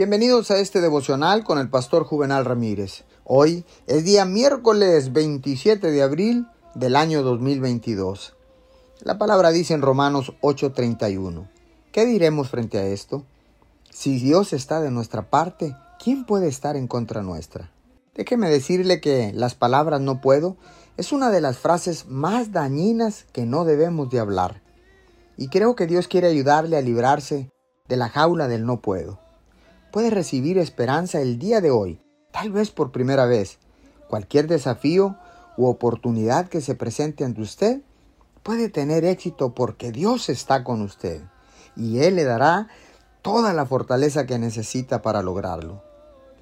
Bienvenidos a este devocional con el pastor Juvenal Ramírez. Hoy es día miércoles 27 de abril del año 2022. La palabra dice en Romanos 8:31. ¿Qué diremos frente a esto? Si Dios está de nuestra parte, ¿quién puede estar en contra nuestra? Déjeme decirle que las palabras no puedo es una de las frases más dañinas que no debemos de hablar. Y creo que Dios quiere ayudarle a librarse de la jaula del no puedo puede recibir esperanza el día de hoy, tal vez por primera vez. Cualquier desafío u oportunidad que se presente ante usted puede tener éxito porque Dios está con usted y Él le dará toda la fortaleza que necesita para lograrlo.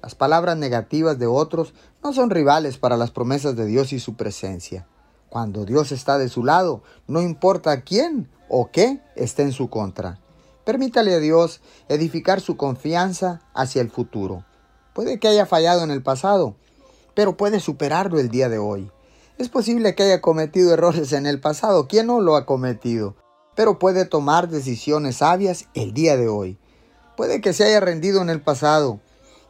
Las palabras negativas de otros no son rivales para las promesas de Dios y su presencia. Cuando Dios está de su lado, no importa quién o qué esté en su contra. Permítale a Dios edificar su confianza hacia el futuro. Puede que haya fallado en el pasado, pero puede superarlo el día de hoy. Es posible que haya cometido errores en el pasado, ¿quién no lo ha cometido? Pero puede tomar decisiones sabias el día de hoy. Puede que se haya rendido en el pasado,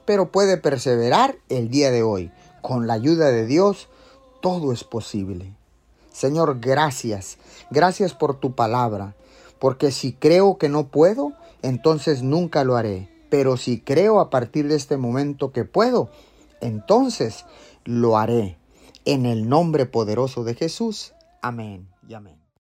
pero puede perseverar el día de hoy. Con la ayuda de Dios, todo es posible. Señor, gracias. Gracias por tu palabra porque si creo que no puedo, entonces nunca lo haré. Pero si creo a partir de este momento que puedo, entonces lo haré. En el nombre poderoso de Jesús. Amén y amén.